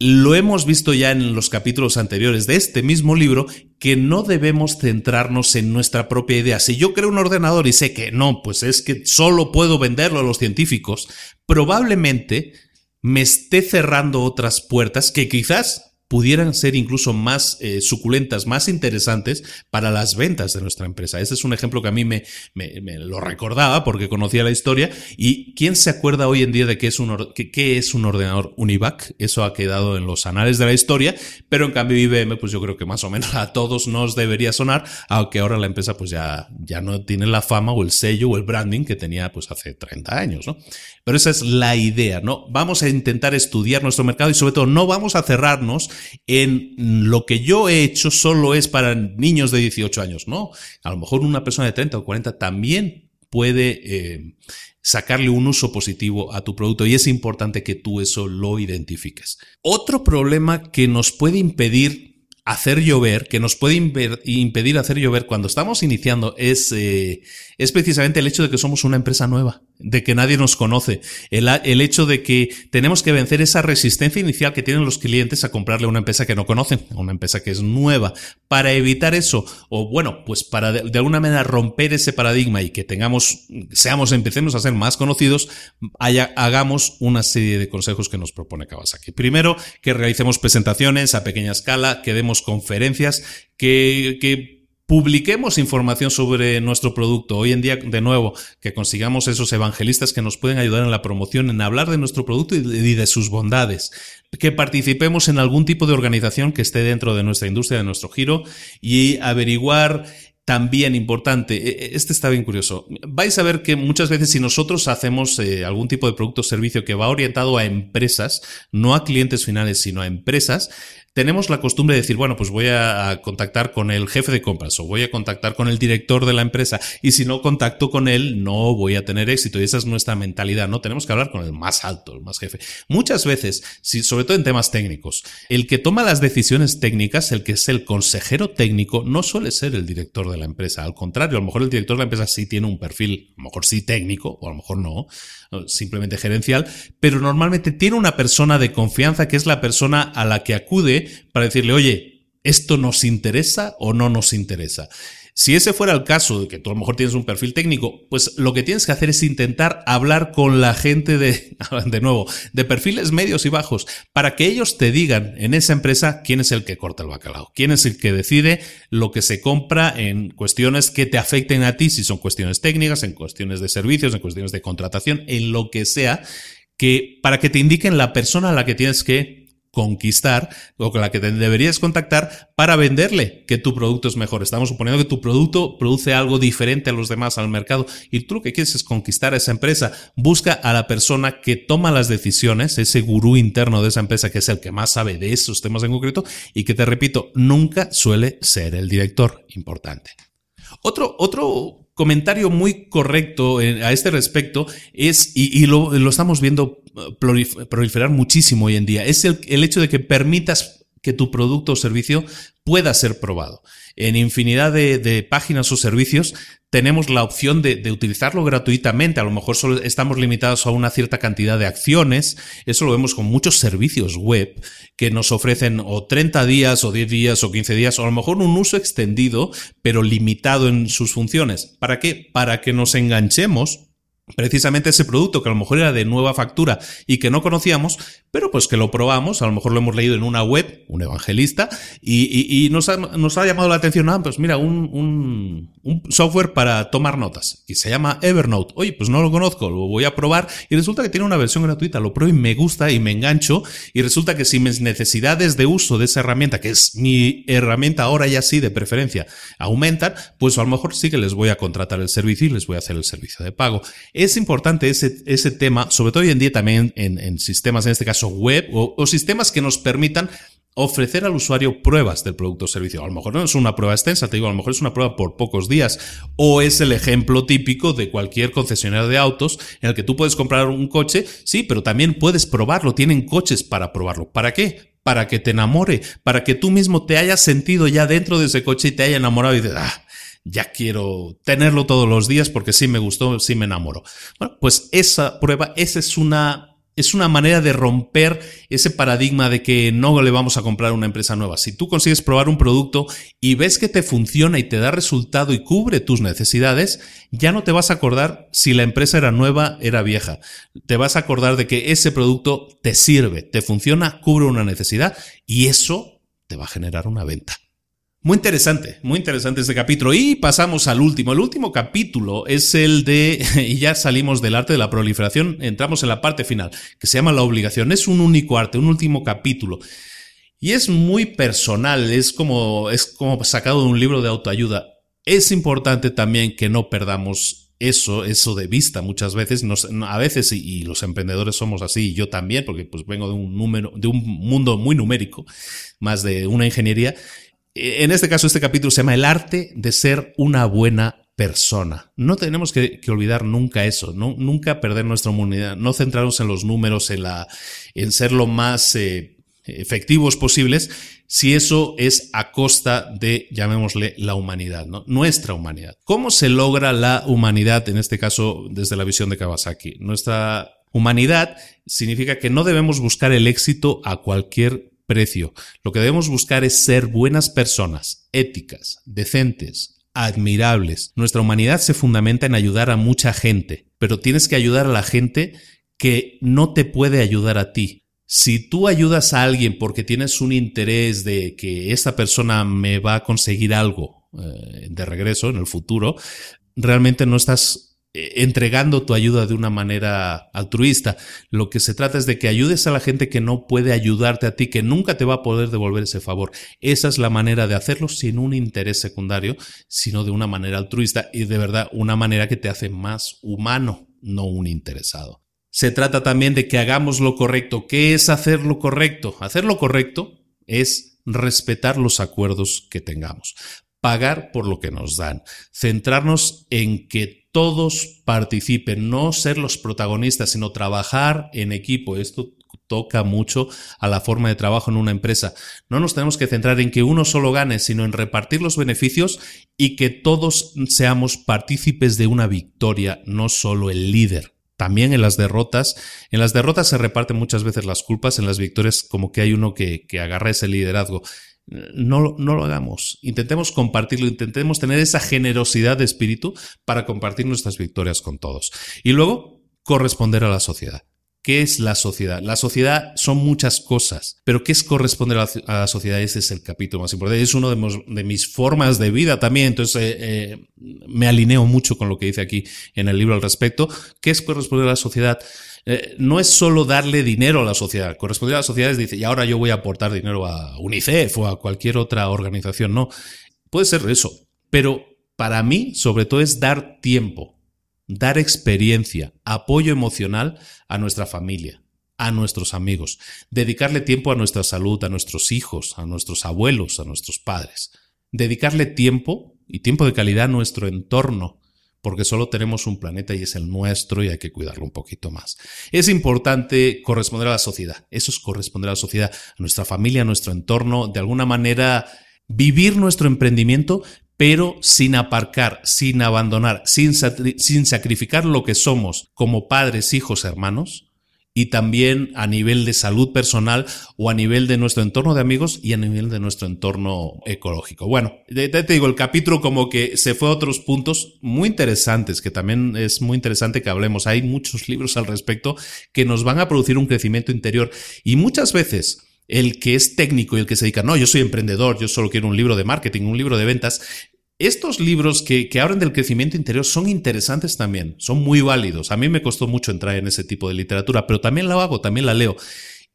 Lo hemos visto ya en los capítulos anteriores de este mismo libro que no debemos centrarnos en nuestra propia idea. Si yo creo un ordenador y sé que no, pues es que solo puedo venderlo a los científicos, probablemente me esté cerrando otras puertas que quizás pudieran ser incluso más eh, suculentas, más interesantes para las ventas de nuestra empresa. Este es un ejemplo que a mí me, me, lo recordaba porque conocía la historia. ¿Y quién se acuerda hoy en día de qué es un, qué, es un ordenador Univac? Eso ha quedado en los anales de la historia, pero en cambio IBM, pues yo creo que más o menos a todos nos debería sonar, aunque ahora la empresa pues ya, ya no tiene la fama o el sello o el branding que tenía pues hace 30 años, ¿no? Pero esa es la idea, ¿no? Vamos a intentar estudiar nuestro mercado y sobre todo no vamos a cerrarnos en lo que yo he hecho solo es para niños de 18 años, ¿no? A lo mejor una persona de 30 o 40 también puede eh, sacarle un uso positivo a tu producto y es importante que tú eso lo identifiques. Otro problema que nos puede impedir hacer llover, que nos puede impedir hacer llover cuando estamos iniciando, es, eh, es precisamente el hecho de que somos una empresa nueva, de que nadie nos conoce, el, el, hecho de que tenemos que vencer esa resistencia inicial que tienen los clientes a comprarle a una empresa que no conocen, a una empresa que es nueva. Para evitar eso, o bueno, pues para de, alguna manera romper ese paradigma y que tengamos, seamos, empecemos a ser más conocidos, hagamos una serie de consejos que nos propone Kawasaki. Primero, que realicemos presentaciones a pequeña escala, que demos conferencias, que, que publiquemos información sobre nuestro producto. Hoy en día, de nuevo, que consigamos esos evangelistas que nos pueden ayudar en la promoción, en hablar de nuestro producto y de, sus bondades. Que participemos en algún tipo de organización que esté dentro de nuestra industria, de nuestro giro, y averiguar también importante, e, e, este está bien curioso. Vais a ver que muchas veces si nosotros hacemos eh, algún tipo de producto o servicio que va orientado a empresas, no a clientes finales, sino a empresas, tenemos la costumbre de decir, bueno, pues voy a contactar con el jefe de compras o voy a contactar con el director de la empresa y si no contacto con él no voy a tener éxito y esa es nuestra mentalidad, no tenemos que hablar con el más alto, el más jefe. Muchas veces, si, sobre todo en temas técnicos, el que toma las decisiones técnicas, el que es el consejero técnico, no suele ser el director de la empresa, al contrario, a lo mejor el director de la empresa sí tiene un perfil, a lo mejor sí técnico o a lo mejor no, simplemente gerencial, pero normalmente tiene una persona de confianza que es la persona a la que acude para decirle, oye, ¿esto nos interesa o no nos interesa? Si ese fuera el caso, de que tú a lo mejor tienes un perfil técnico, pues lo que tienes que hacer es intentar hablar con la gente de, de nuevo, de perfiles medios y bajos, para que ellos te digan en esa empresa quién es el que corta el bacalao, quién es el que decide lo que se compra en cuestiones que te afecten a ti, si son cuestiones técnicas, en cuestiones de servicios, en cuestiones de contratación, en lo que sea, que para que te indiquen la persona a la que tienes que conquistar o con la que te deberías contactar para venderle que tu producto es mejor. Estamos suponiendo que tu producto produce algo diferente a los demás al mercado y tú lo que quieres es conquistar a esa empresa. Busca a la persona que toma las decisiones, ese gurú interno de esa empresa que es el que más sabe de esos temas en concreto y que te repito, nunca suele ser el director importante. Otro, otro comentario muy correcto eh, a este respecto es, y, lo, lo, estamos viendo eh, proliferar muchísimo hoy en día, es el, el hecho de que permitas que tu producto o servicio pueda ser probado. En infinidad de, páginas o servicios tenemos la opción de, utilizarlo gratuitamente. A lo mejor solo estamos limitados a una cierta cantidad de acciones. Eso lo vemos con muchos servicios web que nos ofrecen o 30 días o 10 días o 15 días o a lo mejor un uso extendido pero limitado en sus funciones. ¿Para qué? Para que nos enganchemos precisamente ese producto que a lo mejor era de nueva factura y que no conocíamos, pero pues que lo probamos, a lo mejor lo hemos leído en una web, un evangelista, y, nos, ha, nos, ha, llamado la atención, ah, pues mira, un, un, un, software para tomar notas, y se llama Evernote. Oye, pues no lo conozco, lo voy a probar, y resulta que tiene una versión gratuita, lo pruebo y me gusta y me engancho, y resulta que si mis necesidades de uso de esa herramienta, que es mi herramienta ahora ya sí de preferencia, aumentan, pues a lo mejor sí que les voy a contratar el servicio y les voy a hacer el servicio de pago. Es importante ese, ese tema, sobre todo hoy en día también en, en sistemas, en este caso web, o, o sistemas que nos permitan ofrecer al usuario pruebas del producto o servicio. A lo mejor no es una prueba extensa, te digo, a lo mejor es una prueba por pocos días, o es el ejemplo típico de cualquier concesionario de autos en el que tú puedes comprar un coche, sí, pero también puedes probarlo, tienen coches para probarlo. ¿Para qué? Para que te enamore, para que tú mismo te hayas sentido ya dentro de ese coche y te haya enamorado y dices, ah, ya quiero tenerlo todos los días porque sí me gustó, sí me enamoró. Bueno, pues esa prueba, esa es una es una manera de romper ese paradigma de que no le vamos a comprar una empresa nueva. Si tú consigues probar un producto y ves que te funciona y te da resultado y cubre tus necesidades, ya no te vas a acordar si la empresa era nueva, era vieja. Te vas a acordar de que ese producto te sirve, te funciona, cubre una necesidad y eso te va a generar una venta. Muy interesante, muy interesante este capítulo. Y pasamos al último. El último capítulo es el de, y ya salimos del arte de la proliferación, entramos en la parte final, que se llama la obligación. Es un único arte, un último capítulo. Y es muy personal, es como, es como sacado de un libro de autoayuda. Es importante también que no perdamos eso, eso de vista muchas veces. a veces, y, los emprendedores somos así, y yo también, porque pues vengo de un número, de un mundo muy numérico, más de una ingeniería en este caso, este capítulo se llama El arte de ser una buena persona. No tenemos que, olvidar nunca eso, nunca perder nuestra humanidad, no centrarnos en los números, en ser lo más eh, efectivos posibles, si eso es a costa de, llamémosle, la humanidad, ¿no? nuestra humanidad. ¿Cómo se logra la humanidad, en este caso, desde la visión de Kawasaki? Nuestra humanidad significa que no debemos buscar el éxito a cualquier precio. Lo que debemos buscar es ser buenas personas, éticas, decentes, admirables. Nuestra humanidad se fundamenta en ayudar a mucha gente, pero tienes que ayudar a la gente que no te puede ayudar a ti. Si tú ayudas a alguien porque tienes un interés de que esta persona me va a conseguir algo eh, de regreso en el futuro, realmente no estás entregando tu ayuda de una manera altruista. Lo que se trata es de que ayudes a la gente que no puede ayudarte a ti, que nunca te va a poder devolver ese favor. Esa es la manera de hacerlo sin un interés secundario, sino de una manera altruista y de verdad una manera que te hace más humano, no un interesado. Se trata también de que hagamos lo correcto. ¿Qué es hacer lo correcto? Hacer lo correcto es respetar los acuerdos que tengamos, pagar por lo que nos dan, centrarnos en que todos participen, no ser los protagonistas, sino trabajar en equipo. Esto toca mucho a la forma de trabajo en una empresa. No nos tenemos que centrar en que uno solo gane, sino en repartir los beneficios y que todos seamos partícipes de una victoria, no solo el líder. También en las derrotas, en las derrotas se reparten muchas veces las culpas, en las victorias como que hay uno que, que agarra ese liderazgo no, no lo hagamos. Intentemos compartirlo, intentemos tener esa generosidad de espíritu para compartir nuestras victorias con todos. Y luego, corresponder a la sociedad. ¿Qué es la sociedad? La sociedad son muchas cosas, pero ¿qué es corresponder a la, sociedad? Ese es el capítulo más importante. Es una de, mis formas de vida también, entonces eh, eh, me alineo mucho con lo que dice aquí en el libro al respecto. ¿Qué es corresponder a la sociedad? Eh, no es solo darle dinero a la sociedad. Corresponder a las sociedades dice, y ahora yo voy a aportar dinero a UNICEF o a cualquier otra organización. No, puede ser eso. Pero para mí, sobre todo, es dar tiempo, dar experiencia, apoyo emocional a nuestra familia, a nuestros amigos, dedicarle tiempo a nuestra salud, a nuestros hijos, a nuestros abuelos, a nuestros padres, dedicarle tiempo y tiempo de calidad a nuestro entorno, porque solo tenemos un planeta y es el nuestro y hay que cuidarlo un poquito más. Es importante corresponder a la sociedad, eso es corresponder a la sociedad, a nuestra familia, a nuestro entorno, de alguna manera vivir nuestro emprendimiento, pero sin aparcar, sin abandonar, sin, sin sacrificar lo que somos como padres, hijos, hermanos, y también a nivel de salud personal o a nivel de nuestro entorno de amigos y a nivel de nuestro entorno ecológico. Bueno, te, digo, el capítulo como que se fue a otros puntos muy interesantes, que también es muy interesante que hablemos. Hay muchos libros al respecto que nos van a producir un crecimiento interior y muchas veces el que es técnico y el que se dedica, no, yo soy emprendedor, yo solo quiero un libro de marketing, un libro de ventas, estos libros que, que, hablan del crecimiento interior son interesantes también, son muy válidos. A mí me costó mucho entrar en ese tipo de literatura, pero también la hago, también la leo.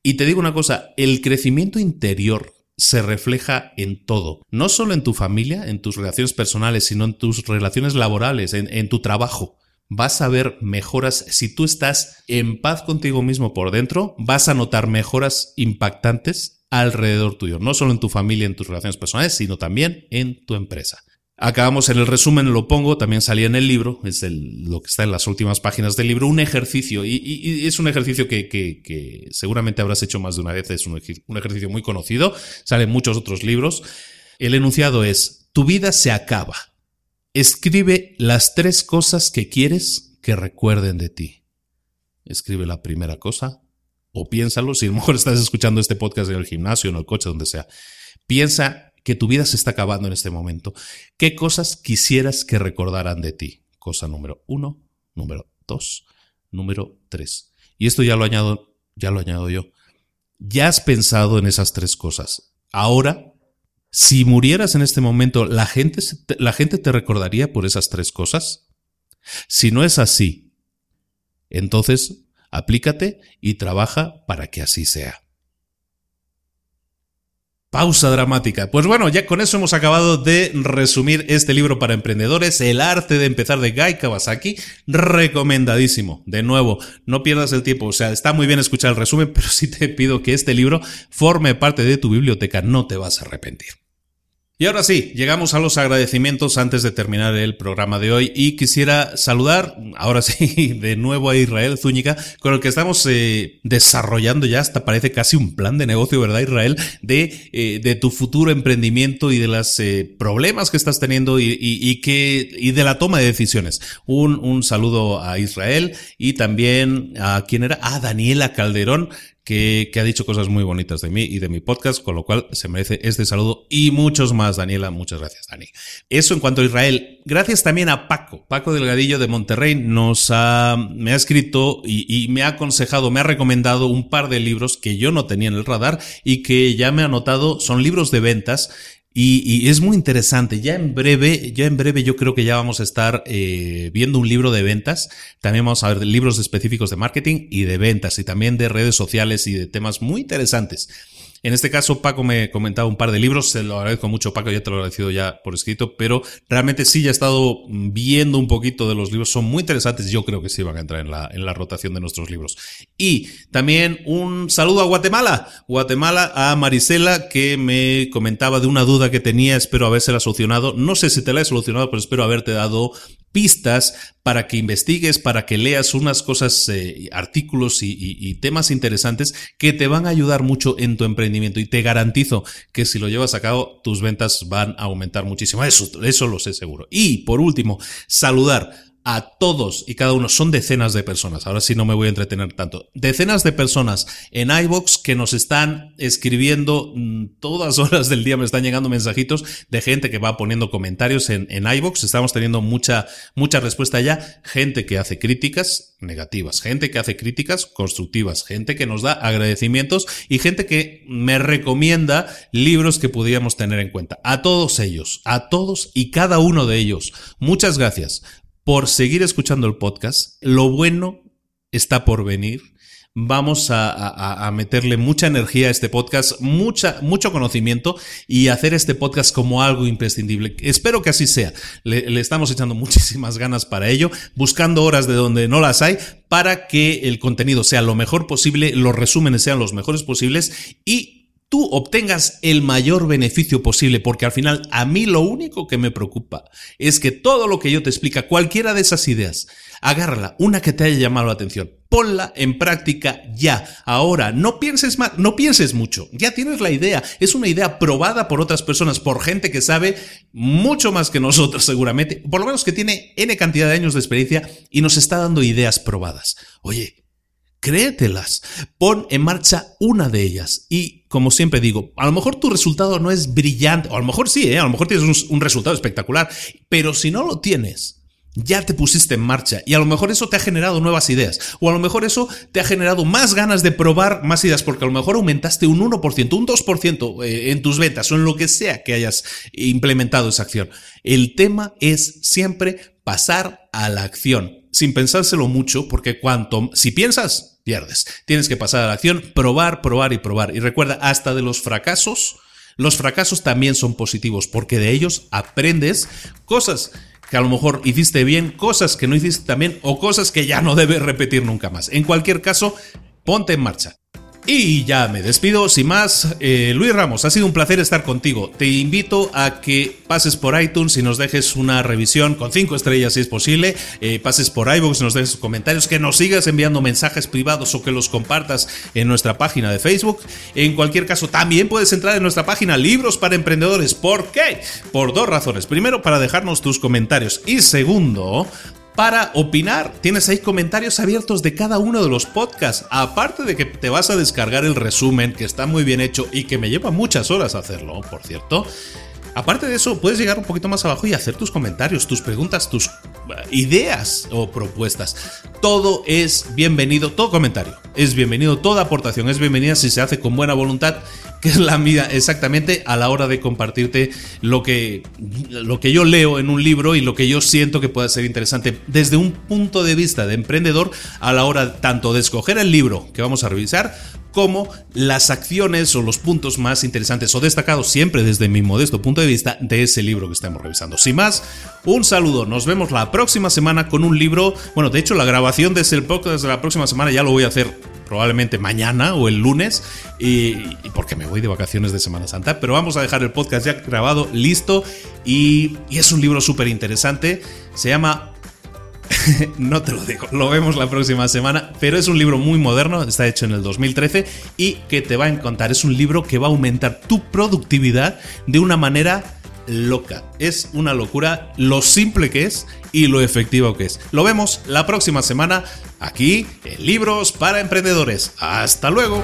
Y te digo una cosa, el crecimiento interior se refleja en todo, no solo en tu familia, en tus relaciones personales, sino en tus relaciones laborales, en, en tu trabajo. Vas a ver mejoras, si tú estás en paz contigo mismo por dentro, vas a notar mejoras impactantes alrededor tuyo, no solo en tu familia, en tus relaciones personales, sino también en tu empresa. Acabamos en el resumen, lo pongo, también salía en el libro, es lo que está en las últimas páginas del libro, un ejercicio, y, es un ejercicio que, seguramente habrás hecho más de una vez, es un, un ejercicio muy conocido, sale en muchos otros libros. El enunciado es, tu vida se acaba, Escribe las tres cosas que quieres que recuerden de ti. Escribe la primera cosa o piénsalo, si a lo mejor estás escuchando este podcast en el gimnasio, en el coche, donde sea. Piensa que tu vida se está acabando en este momento. ¿Qué cosas quisieras que recordaran de ti? Cosa número uno, número dos, número tres. Y esto ya lo añado, ya lo añado yo. Ya has pensado en esas tres cosas. Ahora, si murieras en este momento, ¿la gente, ¿la gente te recordaría por esas tres cosas? Si no es así, entonces aplícate y trabaja para que así sea. Pausa dramática. Pues bueno, ya con eso hemos acabado de resumir este libro para emprendedores, El arte de empezar de Guy Kawasaki. Recomendadísimo. De nuevo, no pierdas el tiempo. O sea, está muy bien escuchar el resumen, pero sí te pido que este libro forme parte de tu biblioteca. No te vas a arrepentir. Y ahora sí, llegamos a los agradecimientos antes de terminar el programa de hoy y quisiera saludar, ahora sí, de nuevo a Israel Zúñiga, con el que estamos eh, desarrollando ya hasta parece casi un plan de negocio, ¿verdad Israel? De, eh, de tu futuro emprendimiento y de los eh, problemas que estás teniendo y, y, que, y de la toma de decisiones. Un, un saludo a Israel y también a quién era, a Daniela Calderón, que, ha dicho cosas muy bonitas de mí y de mi podcast, con lo cual se merece este saludo y muchos más, Daniela. Muchas gracias, Dani. Eso en cuanto a Israel. Gracias también a Paco. Paco Delgadillo de Monterrey nos ha, me ha escrito y, y me ha aconsejado, me ha recomendado un par de libros que yo no tenía en el radar y que ya me ha anotado. Son libros de ventas y, es muy interesante. Ya en breve, ya en breve yo creo que ya vamos a estar eh, viendo un libro de ventas. También vamos a ver libros específicos de marketing y de ventas y también de redes sociales y de temas muy interesantes. En este caso, Paco me comentaba un par de libros, se lo agradezco mucho, Paco, ya te lo he agradecido ya por escrito, pero realmente sí, ya he estado viendo un poquito de los libros, son muy interesantes, yo creo que sí van a entrar en la, en la rotación de nuestros libros. Y también un saludo a Guatemala, Guatemala, a Marisela, que me comentaba de una duda que tenía, espero habérsela solucionado, no sé si te la he solucionado, pero espero haberte dado pistas para que investigues, para que leas unas cosas, eh, artículos y, temas interesantes que te van a ayudar mucho en tu emprendimiento y te garantizo que si lo llevas a cabo tus ventas van a aumentar muchísimo. Eso, eso lo sé seguro. Y por último, saludar a todos y cada uno, son decenas de personas, ahora sí no me voy a entretener tanto, decenas de personas en iBox que nos están escribiendo mm, todas horas del día, me están llegando mensajitos de gente que va poniendo comentarios en, en iBox, estamos teniendo mucha, mucha respuesta ya, gente que hace críticas negativas, gente que hace críticas constructivas, gente que nos da agradecimientos y gente que me recomienda libros que pudiéramos tener en cuenta. A todos ellos, a todos y cada uno de ellos, muchas gracias por seguir escuchando el podcast. Lo bueno está por venir. Vamos a, meterle mucha energía a este podcast, mucha, mucho conocimiento y hacer este podcast como algo imprescindible. Espero que así sea. Le, le, estamos echando muchísimas ganas para ello, buscando horas de donde no las hay, para que el contenido sea lo mejor posible, los resúmenes sean los mejores posibles y tú obtengas el mayor beneficio posible, porque al final a mí lo único que me preocupa es que todo lo que yo te explica, cualquiera de esas ideas, agárrala, una que te haya llamado la atención, ponla en práctica ya, ahora, no pienses más, no pienses mucho, ya tienes la idea, es una idea probada por otras personas, por gente que sabe mucho más que nosotros seguramente, por lo menos que tiene N cantidad de años de experiencia y nos está dando ideas probadas. Oye, créetelas, pon en marcha una de ellas y como siempre digo, a lo mejor tu resultado no es brillante, o a lo mejor sí, ¿eh? a lo mejor tienes un, resultado espectacular, pero si no lo tienes, ya te pusiste en marcha y a lo mejor eso te ha generado nuevas ideas o a lo mejor eso te ha generado más ganas de probar más ideas porque a lo mejor aumentaste un 1%, un 2% eh, en tus ventas o en lo que sea que hayas implementado esa acción. El tema es siempre pasar a la acción sin pensárselo mucho porque cuanto si piensas pierdes. Tienes que pasar a la acción, probar, probar y probar. Y recuerda, hasta de los fracasos, los fracasos también son positivos porque de ellos aprendes cosas que a lo mejor hiciste bien, cosas que no hiciste también o cosas que ya no debes repetir nunca más. En cualquier caso, ponte en marcha. Y ya me despido, sin más, eh, Luis Ramos, ha sido un placer estar contigo. Te invito a que pases por iTunes y nos dejes una revisión con 5 estrellas si es posible, eh, pases por iVoox y nos dejes comentarios, que nos sigas enviando mensajes privados o que los compartas en nuestra página de Facebook. En cualquier caso, también puedes entrar en nuestra página Libros para Emprendedores. ¿Por qué? Por dos razones. Primero, para dejarnos tus comentarios y segundo, para opinar. Tienes ahí comentarios abiertos de cada uno de los podcasts. Aparte de que te vas a descargar el resumen, que está muy bien hecho y que me lleva muchas horas hacerlo, por cierto. Aparte de eso, puedes llegar un poquito más abajo y hacer tus comentarios, tus preguntas, tus eh, ideas o propuestas. Todo es bienvenido, todo comentario es bienvenido, toda aportación es bienvenida si se hace con buena voluntad, que es la mía exactamente a la hora de compartirte lo que, lo que yo leo en un libro y lo que yo siento que pueda ser interesante desde un punto de vista de emprendedor a la hora tanto de escoger el libro que vamos a revisar como las acciones o los puntos más interesantes o destacados siempre desde mi modesto punto de vista de ese libro que estamos revisando. Sin más, un saludo, nos vemos la próxima semana con un libro, bueno, de hecho la grabación de ese podcast de la próxima semana ya lo voy a hacer probablemente mañana o el lunes, y, porque me voy de vacaciones de Semana Santa, pero vamos a dejar el podcast ya grabado, listo, y, es un libro súper interesante, se llama no te lo digo, lo vemos la próxima semana, pero es un libro muy moderno, está hecho en el 2013 y que te va a encantar. Es un libro que va a aumentar tu productividad de una manera loca. Es una locura lo simple que es y lo efectivo que es. Lo vemos la próxima semana aquí en Libros para Emprendedores. Hasta luego.